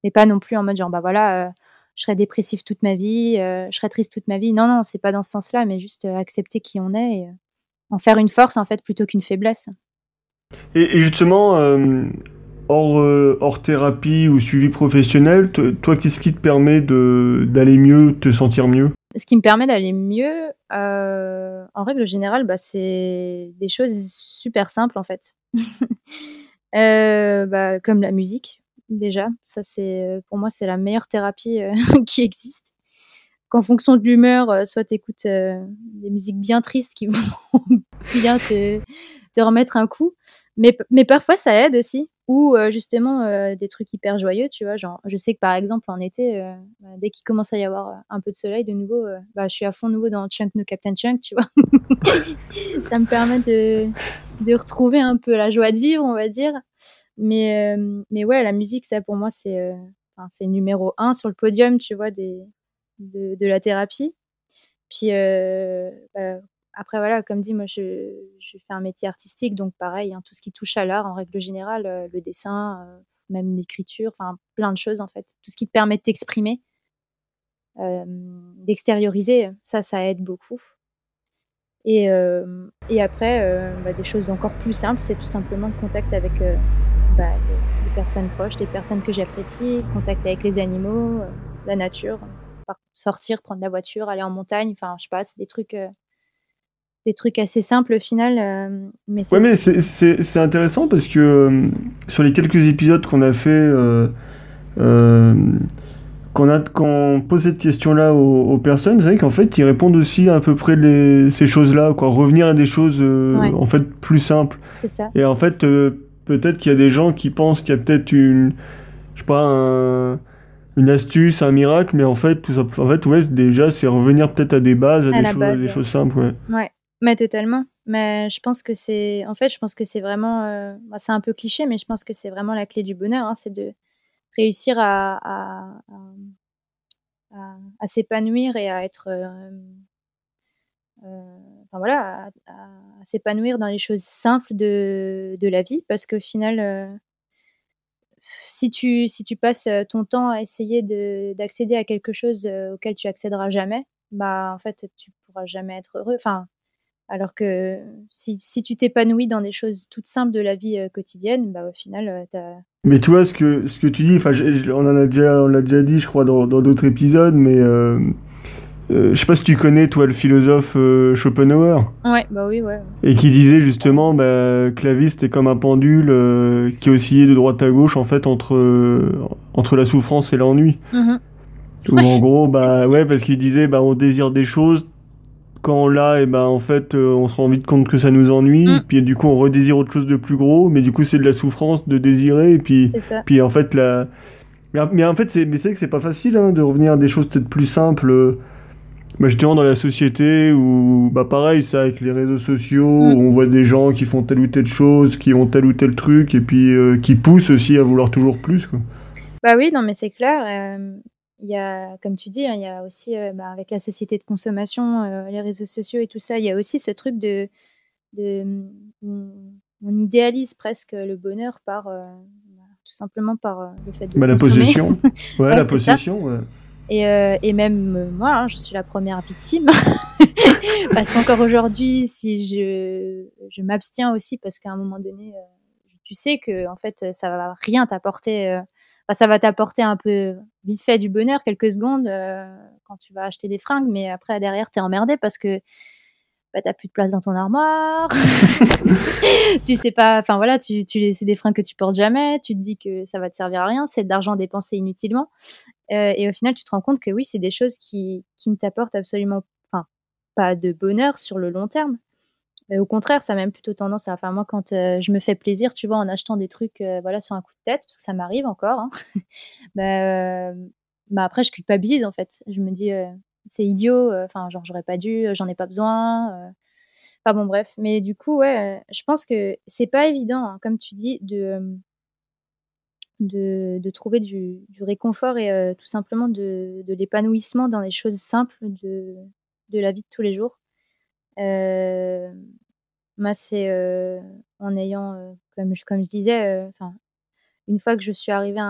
D: mais pas non plus en mode genre, bah voilà, euh, je serai dépressif toute ma vie, euh, je serai triste toute ma vie. Non, non, c'est pas dans ce sens-là, mais juste accepter qui on est et en faire une force, en fait, plutôt qu'une faiblesse.
A: Et, justement, hors, hors thérapie ou suivi professionnel, toi, qu'est-ce qui te permet d'aller mieux, te sentir mieux?
D: Ce qui me permet d'aller mieux, en règle générale, bah, c'est des choses super simples en fait. Euh, bah, comme la musique, déjà. Ça, c'est, euh, pour moi, c'est la meilleure thérapie euh, qui existe. Qu'en fonction de l'humeur, soit tu écoutes des musiques bien tristes qui vont bien te, te remettre un coup. Mais, mais parfois, ça aide aussi ou justement des trucs hyper joyeux, tu vois. Genre, je sais que par exemple en été, bah, dès qu'il commence à y avoir un peu de soleil, de nouveau, bah, je suis à fond nouveau dans Chunk No Captain Chunk, tu vois. ça me permet de, de retrouver un peu la joie de vivre, on va dire. Mais, mais ouais, la musique, ça pour moi, c'est c'est numéro un sur le podium, tu vois, des, de, la thérapie. Puis bah, après, voilà, comme dit, moi, je, fais un métier artistique, donc pareil, hein, tout ce qui touche à l'art, en règle générale, euh, le dessin, euh, même l'écriture, enfin, plein de choses, en fait. Tout ce qui te permet de t'exprimer, euh, d'extérioriser, ça, ça aide beaucoup. Et, et après, bah, des choses encore plus simples, c'est tout simplement le contact avec bah, les, personnes proches, les personnes que j'apprécie, contact avec les animaux, la nature, sortir, prendre la voiture, aller en montagne, enfin, je sais pas, c'est des trucs des trucs assez simples au final. Euh, mais
A: ouais, mais c'est intéressant parce que euh, sur les quelques épisodes qu'on a fait, euh, qu'on a pose cette question-là aux, personnes, c'est vrai qu'en fait ils répondent aussi à peu près les, ces choses-là, quoi. Revenir à des choses en fait plus simples.
D: C'est ça.
A: Et en fait, peut-être qu'il y a des gens qui pensent qu'il y a peut-être une, je sais pas, une astuce, un miracle, mais en fait, tout ça, en fait, ouais, déjà, c'est revenir peut-être à des bases, à, des, choses, des choses simples, ouais.
D: Ouais. Mais totalement. Mais je pense que c'est, en fait, je pense que c'est vraiment, euh, bah, c'est un peu cliché, mais je pense que c'est vraiment la clé du bonheur, hein, c'est de réussir à, à, à, s'épanouir et à être, euh, euh, enfin voilà, à, s'épanouir dans les choses simples de, de la vie, parce qu'au final, si tu, si tu passes ton temps à essayer d'accéder à quelque chose auquel tu accéderas jamais, bah en fait, tu pourras jamais être heureux. Enfin, alors que si, si tu t'épanouis dans des choses toutes simples de la vie euh, quotidienne, bah, au final, euh, tu as...
A: Mais tu vois, ce que, tu dis, on en a déjà, on l'a déjà dit, je crois, dans d'autres épisodes, mais euh, je sais pas si tu connais, toi, le philosophe Schopenhauer.
D: Ouais, bah oui, ouais.
A: Et qui disait justement bah, que la vie, c'était comme un pendule qui oscillait de droite à gauche, en fait, entre, entre la souffrance et l'ennui.
D: Mmh
A: Ou en gros, bah ouais, parce qu'il disait, bah on désire des choses, quand on l'a, et ben en fait, euh, on se rend vite compte que ça nous ennuie.
D: Mm.
A: Puis du coup, on redésire autre chose de plus gros, mais du coup, c'est de la souffrance de désirer. Et puis,
D: C'est ça.
A: puis en fait, la... mais, mais en fait, c'est mais c'est vrai que c'est pas facile hein, de revenir à des choses peut-être plus simples. Bah, justement, dans la société où, bah pareil, ça avec les réseaux sociaux,
D: Mm.
A: où on voit des gens qui font telle ou telle chose, qui ont tel ou tel truc, et puis euh, qui poussent aussi à vouloir toujours plus. Quoi.
D: Bah oui, non, mais c'est clair. euh, y a, comme tu dis, hein, il y a aussi, euh, bah, avec la société de consommation, euh, les réseaux sociaux et tout ça, il y a aussi ce truc de, de on, on idéalise presque le bonheur par, bah, tout simplement par le fait de
A: Bah, la possession. Ouais,
D: Ouais,
A: la possession.
D: Et, euh, et même euh, moi, hein, je suis la première victime. parce qu'encore aujourd'hui, si je, je m'abstiens aussi, parce qu'à un moment donné, euh, tu sais que en fait, ça va rien t'apporter. euh, ça va t'apporter un peu vite fait du bonheur, quelques secondes, euh, quand tu vas acheter des fringues, mais après, derrière, t'es emmerdé parce que bah, t'as plus de place dans ton armoire. tu sais pas, enfin voilà, tu, tu c'est des fringues que tu portes jamais, tu te dis que ça va te servir à rien, c'est de l'argent dépensé inutilement. Euh, et au final, tu te rends compte que oui, c'est des choses qui, qui ne t'apportent absolument enfin, pas de bonheur sur le long terme. Mais au contraire, ça a même plutôt tendance à. Enfin, moi, quand euh, je me fais plaisir, tu vois, en achetant des trucs euh, voilà, sur un coup de tête, parce que ça m'arrive encore, hein, bah, euh, bah, après, je culpabilise en fait. Je me dis, euh, c'est idiot, euh, enfin, genre, j'aurais pas dû, euh, j'en ai pas besoin. euh. Enfin, bon, bref. Mais du coup, ouais, je pense que c'est pas évident, hein, comme tu dis, de. de, trouver du, réconfort et tout simplement de, de l'épanouissement dans les choses simples de, de la vie de tous les jours. Moi, c'est en ayant, comme, je, comme je disais, une fois que je suis arrivée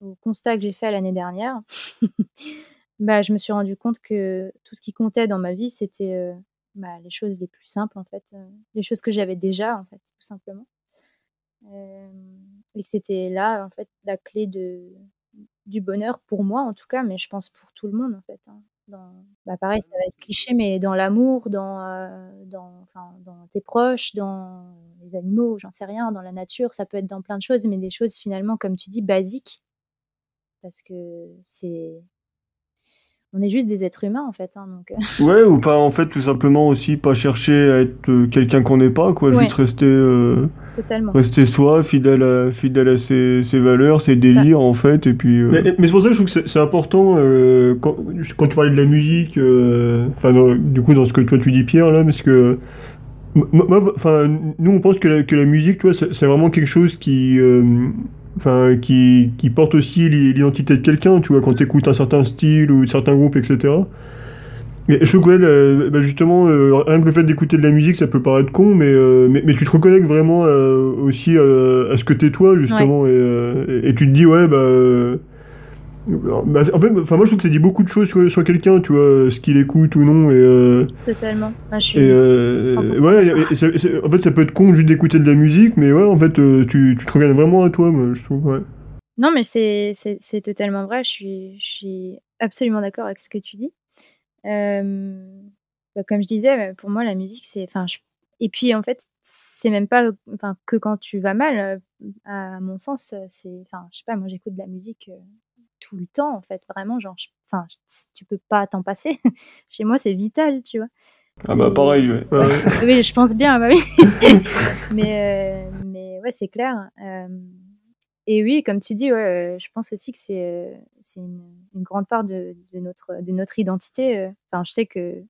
D: au constat que j'ai fait l'année dernière, bah, je me suis rendu compte que tout ce qui comptait dans ma vie, c'était euh, bah, les choses les plus simples, en fait, euh, les choses que j'avais déjà, en fait, tout simplement. Et que c'était là, en fait, la clé de, du bonheur pour moi, en tout cas, mais je pense pour tout le monde, en fait. hein. Bah pareil, ça va être cliché, mais dans l'amour, dans, euh, dans, dans tes proches, dans les animaux, j'en sais rien, dans la nature, ça peut être dans plein de choses, mais des choses finalement, comme tu dis, basiques. Parce que c'est. On est juste des êtres humains, en fait. hein, donc, euh,
A: Ouais, ou pas en fait tout simplement aussi pas chercher à être euh, quelqu'un qu'on n'est pas, quoi,
D: Ouais.
A: juste rester, euh,
D: totalement.
A: rester soi, fidèle à, fidèle à ses, ses valeurs, ses délires en fait, et puis. euh,
E: Mais, mais c'est pour ça que je trouve que c'est- important euh, quand, quand tu parlais de la musique, enfin du coup dans ce que toi tu dis Pierre là, parce que m- moi, enfin nous on pense que la, que la musique, toi, c'est c'est vraiment quelque chose qui, euh, enfin qui, qui porte aussi l'i- l'identité de quelqu'un, tu vois, quand tu écoutes un certain style ou certains groupes, etc. Et je trouve que ouais, bah, justement, euh, rien que le fait d'écouter de la musique, ça peut paraître con, mais, euh, mais, mais tu te reconnectes vraiment euh, aussi euh, à ce que t'es toi, justement, et, euh, et, et tu te dis, ouais, bah. Bah, en fait, enfin, moi je trouve que ça dit beaucoup de choses sur, sur quelqu'un, tu vois, ce qu'il écoute ou non, et. euh,
D: Totalement. Enfin, je suis
E: et euh,
D: 100%.
E: ouais, et- en fait, ça peut être con juste d'écouter de la musique, mais ouais, en fait, euh, tu, tu te regardes vraiment à toi, moi, je trouve, ouais.
D: Non, mais c'est c'est- totalement vrai. Je suis, je suis absolument d'accord avec ce que tu dis. Euh, bah, comme je disais, euh, pour moi, la musique, c'est. Enfin, je- Et puis, en fait, c'est même pas enfin, que quand tu vas mal. À mon sens, c'est. Enfin, je sais pas, moi, j'écoute de la musique tout le temps, en fait. Vraiment, genre. je- Enfin, tu peux pas t'en passer. Chez moi, c'est vital, tu vois.
A: Ah bah pareil, ouais.
E: Ouais, ouais.
D: oui, je pense bien, bah oui. mais, euh, mais ouais, c'est clair. Euh, et oui, comme tu dis, ouais, euh, je pense aussi que c'est c'est une, une grande part de, de notre, de notre identité. Enfin, je sais que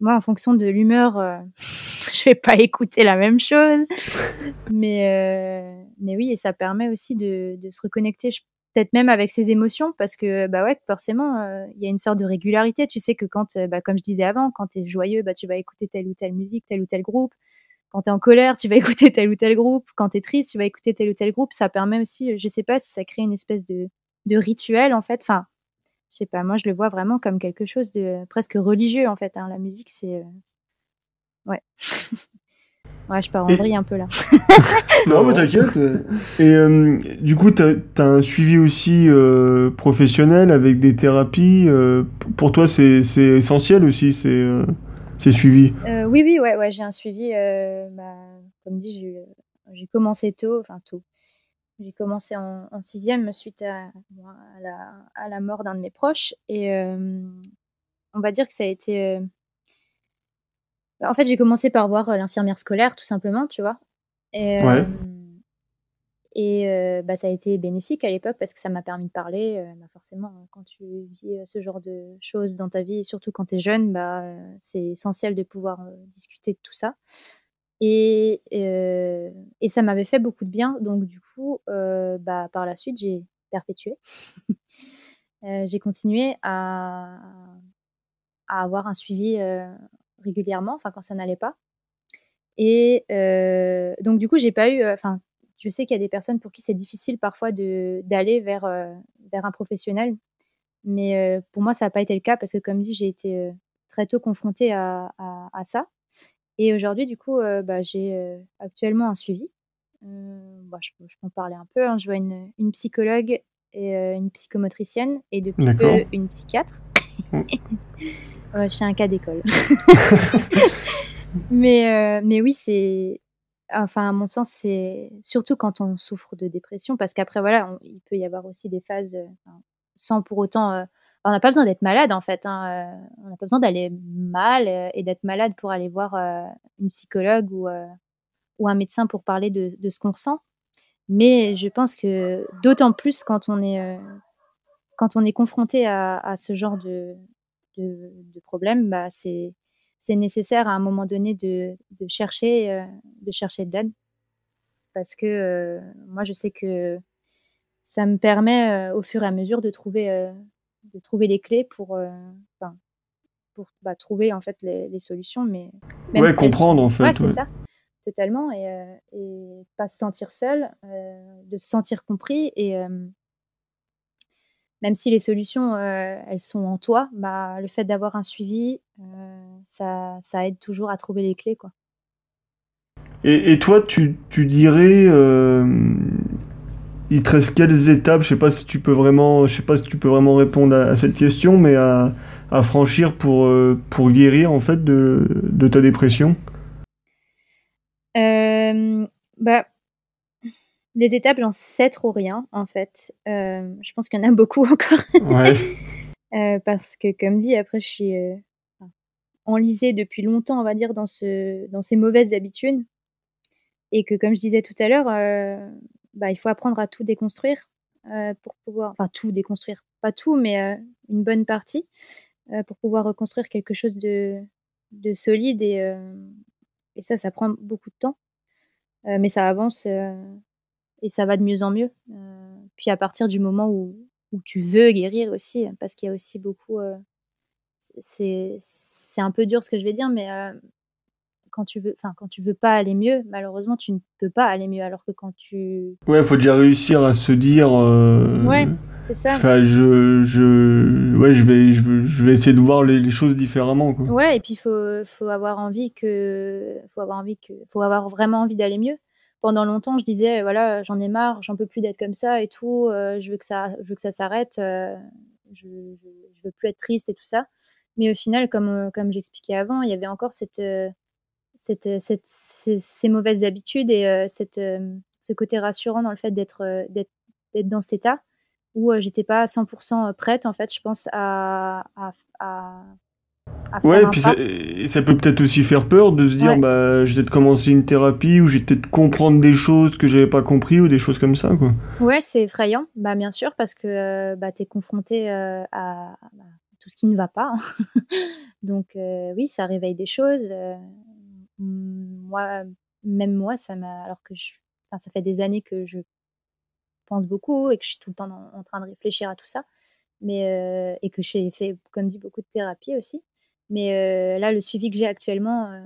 D: moi, en fonction de l'humeur, euh, je vais pas écouter la même chose. Mais, euh, mais oui, et ça permet aussi de, de se reconnecter, je- peut-être même avec ses émotions, parce que bah ouais, forcément, euh, il y a une sorte de régularité. Tu sais que quand, euh, bah, comme je disais avant, quand tu es joyeux, bah, tu vas écouter telle ou telle musique, tel ou tel groupe. Quand tu es en colère, tu vas écouter tel ou tel groupe. Quand tu es triste, tu vas écouter tel ou tel groupe. Ça permet aussi, je sais pas si ça crée une espèce de, de rituel, en fait. Enfin, je sais pas, moi, je le vois vraiment comme quelque chose de presque religieux, en fait. hein. La musique, c'est. euh, Ouais. ouais, je pars en
E: Et-
D: vrille un peu là.
A: Non, mais t'inquiète. Et euh, du coup, t'as as un suivi aussi euh, professionnel avec des thérapies. euh, pour toi, c'est essentiel aussi, c'est euh, c'est suivi.
D: Euh, oui, oui, ouais, ouais, j'ai un suivi. bah, comme dit, j'ai commencé tôt, enfin tôt. j'ai commencé en, en, sixième suite à, à, la, à la, mort d'un de mes proches. Et on va dire que ça a été. En fait, j'ai commencé par voir l'infirmière scolaire, tout simplement, tu vois. Et,
E: ouais.
D: et bah, ça a été bénéfique à l'époque parce que ça m'a permis de parler. Bah, forcément, quand tu vis ce genre de choses dans ta vie, surtout quand tu es jeune, bah, c'est essentiel de pouvoir discuter de tout ça. Et, euh, et ça m'avait fait beaucoup de bien. Donc, du coup, euh, bah, par la suite, j'ai perpétué. euh, j'ai continué à, à, avoir un suivi euh, régulièrement, enfin, quand ça n'allait pas. Et euh, donc, du coup, j'ai pas eu. Enfin, je sais qu'il y a des personnes pour qui c'est difficile parfois d'aller vers, euh, vers un professionnel. Mais pour moi, ça n'a pas été le cas parce que, comme dit, j'ai été très tôt confrontée à, à, à ça. Et aujourd'hui, du coup, euh, bah, j'ai euh, actuellement un suivi. Euh, bah, je, je, peux en parler un peu. Hein. Je vois une, une, psychologue et une psychomotricienne et depuis peu une psychiatre. Je suis un cas d'école. mais, mais oui, c'est. Enfin, à mon sens, c'est surtout quand on souffre de dépression, parce qu'après, voilà, il peut y avoir aussi des phases sans pour autant on n'a pas besoin d'être malade en fait. Hein. Euh, on n'a pas besoin d'aller mal euh, et d'être malade pour aller voir euh, une psychologue ou, ou un médecin pour parler de, ce qu'on ressent. Mais je pense que d'autant plus quand on est, quand on est confronté à ce genre de, de, de problème, bah c'est, nécessaire à un moment donné de, de chercher, de chercher de l'aide. Parce que moi, je sais que ça me permet au fur et à mesure de trouver de trouver les clés pour, euh, pour bah, trouver en fait les, les solutions. Mais
E: même ouais, comprendre en fait.
D: Ouais, c'est ça, totalement. Et, euh, et, pas se sentir seul, euh, de se sentir compris. Et même si les solutions, elles sont en toi, bah, le fait d'avoir un suivi, ça, ça aide toujours à trouver les clés. Quoi.
E: Et, et toi, tu, tu dirais il te reste quelles étapes? Je sais pas si tu peux vraiment, je sais pas si tu peux vraiment répondre à, à cette question, mais à, à franchir pour, euh, pour guérir en fait de, de ta dépression?
D: Euh, Bah, les étapes, j'en sais trop rien en fait. Euh, je pense qu'il y en a beaucoup encore.
E: Ouais.
D: Euh, parce que comme dit, après, je suis euh, enlisée depuis longtemps, on va dire, dans ce, dans ces mauvaises habitudes, et que comme je disais tout à l'heure bah, il faut apprendre à tout déconstruire pour pouvoir, enfin tout déconstruire, pas tout, mais une bonne partie, pour pouvoir reconstruire quelque chose de, de solide et, et ça, ça prend beaucoup de temps, mais ça avance et ça va de mieux en mieux. puis à partir du moment où, où tu veux guérir aussi, parce qu'il y a aussi beaucoup, c'est un peu dur ce que je vais dire, mais quand tu veux, enfin quand tu veux pas aller mieux, malheureusement tu ne peux pas aller mieux. Alors que quand tu
E: ouais, faut déjà réussir à se dire. Euh...
D: Ouais, c'est ça.
E: Enfin, je, je, ouais, je vais, je je vais essayer de voir les, les choses différemment. Quoi.
D: Ouais, et puis faut, faut avoir envie que, faut avoir envie que, faut avoir vraiment envie d'aller mieux. Pendant longtemps, je disais voilà, j'en ai marre, j'en peux plus d'être comme ça et tout. Euh, je veux que ça, je veux que ça s'arrête. Euh, je, veux plus être triste et tout ça. Mais au final, comme, comme j'expliquais avant, il y avait encore cette cette, euh, ces, mauvaises habitudes et euh, cette, euh, ce côté rassurant dans le fait d'être d'être dans cet état où j'étais pas à 100% prête en fait je pense à, à, à
E: ouais et puis ça, ça, peut peut-être aussi faire peur de se dire ouais. bah j'ai peut-être commencé une thérapie ou j'ai peut-être comprendre des choses que j'avais pas compris ou des choses comme ça quoi
D: ouais c'est effrayant bah bien sûr parce que bah t'es confronté euh, à, tout ce qui ne va pas hein. donc euh, oui ça réveille des choses euh, moi, même moi, ça m'a. Alors que je, enfin, ça fait des années que je pense beaucoup et que je suis tout le temps en, en train de réfléchir à tout ça, mais euh, et que j'ai fait, comme dit, beaucoup de thérapie aussi. Mais euh, là, le suivi que j'ai actuellement, euh,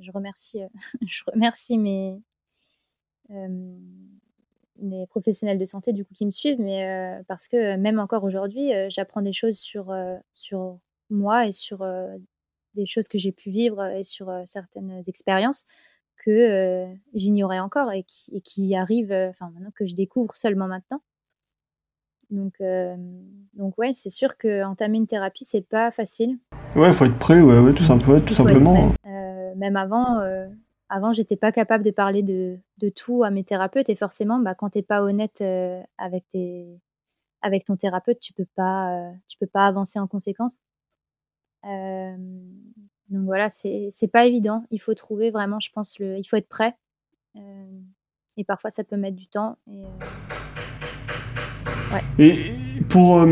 D: je remercie, je remercie mes professionnels de santé du coup qui me suivent, mais parce que même encore aujourd'hui, j'apprends des choses sur moi et sur des choses que j'ai pu vivre et sur certaines expériences que euh, j'ignorais encore et qui, et qui arrivent, enfin maintenant que je découvre seulement maintenant. Donc, euh, donc ouais, c'est sûr que entamer une thérapie, c'est pas facile.
E: Ouais, faut être prêt, ouais, ouais tout, simplement. tout simplement.
D: Euh, même avant, avant, j'étais pas capable de parler de, de, tout à mes thérapeutes et forcément, bah, quand t'es pas honnête avec tes avec ton thérapeute, tu peux pas tu peux pas avancer en conséquence. donc voilà, c'est c'est pas évident. Il faut trouver vraiment, je pense, le, il faut être prêt. et parfois, ça peut mettre du temps. Et,
A: et pour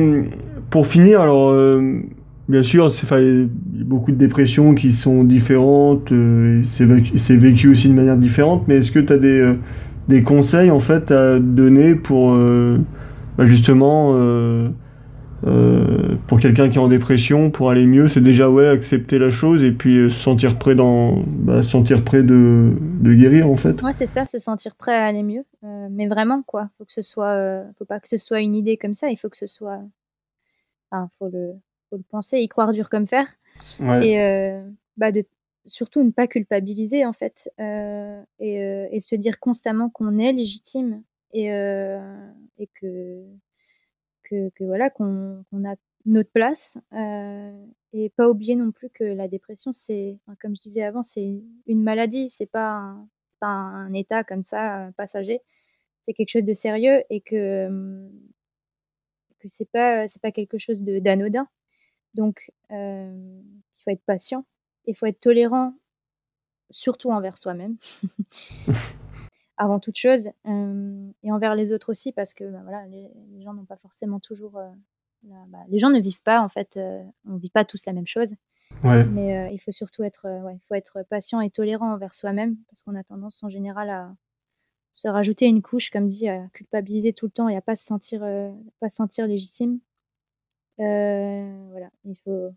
A: pour finir, alors Bien sûr, il y a beaucoup de dépressions qui sont différentes, euh, c'est vécu, aussi de manière différente, mais est-ce que tu as des, euh, des, conseils en fait à donner pour euh, bah, justement pour quelqu'un qui est en dépression, pour aller mieux, c'est déjà ouais accepter la chose et puis se sentir prêt dans, bah, sentir prêt de, de, guérir en fait.
D: Ouais, c'est ça, se sentir prêt à aller mieux, mais vraiment quoi, faut que ce soit, faut pas que ce soit une idée comme ça, il faut que ce soit, enfin, faut le faut le penser, y croire dur comme fer. Et euh, bah de, surtout ne pas culpabiliser en fait euh, et, euh, et, se dire constamment qu'on est légitime et, et que, que, voilà qu'on a notre place et pas oublier non plus que la dépression c'est comme je disais avant c'est une maladie c'est pas un, pas un état comme ça passager. C'est quelque chose de sérieux et que que c'est pas c'est pas quelque chose d'anodin. Donc, il faut être patient, il faut être tolérant, surtout envers soi-même, avant toute chose, et envers les autres aussi, parce que bah, voilà, les, gens n'ont pas forcément toujours. Bah, les gens ne vivent pas, en fait, on ne vit pas tous la même chose. Mais il faut surtout être, il faut être patient et tolérant envers soi-même, parce qu'on a tendance en général à se rajouter une couche, comme dit, à culpabiliser tout le temps et à pas se sentir, pas se sentir légitime. Euh, voilà, il faut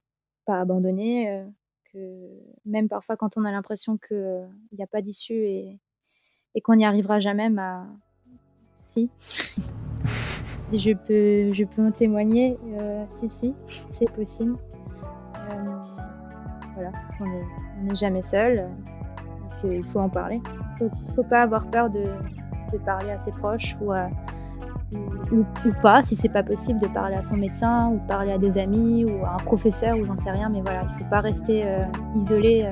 D: pas abandonner, euh, que même parfois quand on a l'impression qu'il euh, n'y a pas d'issue et, et qu'on n'y arrivera jamais, bah, si. je peux, je peux en témoigner. si, si, c'est possible. voilà, on n'est jamais seul. il faut en parler. Il ne faut, pas avoir peur de, de, parler à ses proches ou à, ou, pas, si c'est pas possible de parler à son médecin ou de parler à des amis ou à un professeur ou j'en sais rien, mais voilà, il faut pas rester euh, isolé.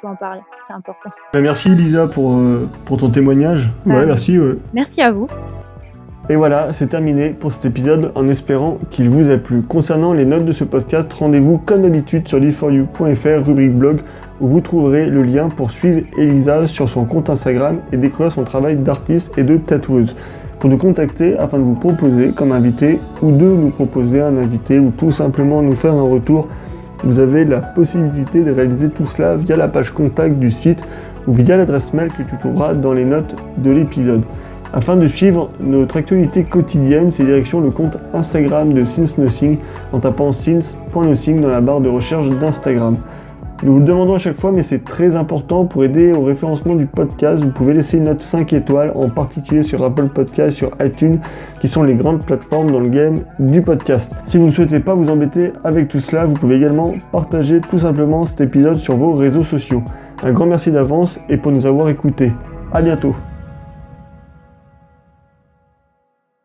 D: Faut en parler, c'est important.
A: Bah, merci Lisa pour, euh, pour ton témoignage. Ouais, merci.
D: Merci à vous.
A: Et voilà, c'est terminé pour cet épisode en espérant qu'il vous a plu. Concernant les notes de ce podcast, rendez-vous comme d'habitude sur live4you.fr, rubrique blog, où vous trouverez le lien pour suivre Elisa sur son compte Instagram et découvrir son travail d'artiste et de tatoueuse pour nous contacter afin de vous proposer comme invité ou de nous proposer un invité ou tout simplement nous faire un retour. Vous avez la possibilité de réaliser tout cela via la page contact du site ou via l'adresse mail que tu trouveras dans les notes de l'épisode. Afin de suivre notre actualité quotidienne, c'est direction le compte Instagram de Since Nothing en tapant since.nothing dans la barre de recherche d'Instagram. Nous vous le demandons à chaque fois, mais c'est très important pour aider au référencement du podcast. Vous pouvez laisser une note 5 étoiles, en particulier sur Apple Podcast, sur iTunes, qui sont les grandes plateformes dans le game du podcast. Si vous ne souhaitez pas vous embêter avec tout cela, vous pouvez également partager tout simplement cet épisode sur vos réseaux sociaux. Un grand merci d'avance et pour nous avoir écoutés. À bientôt.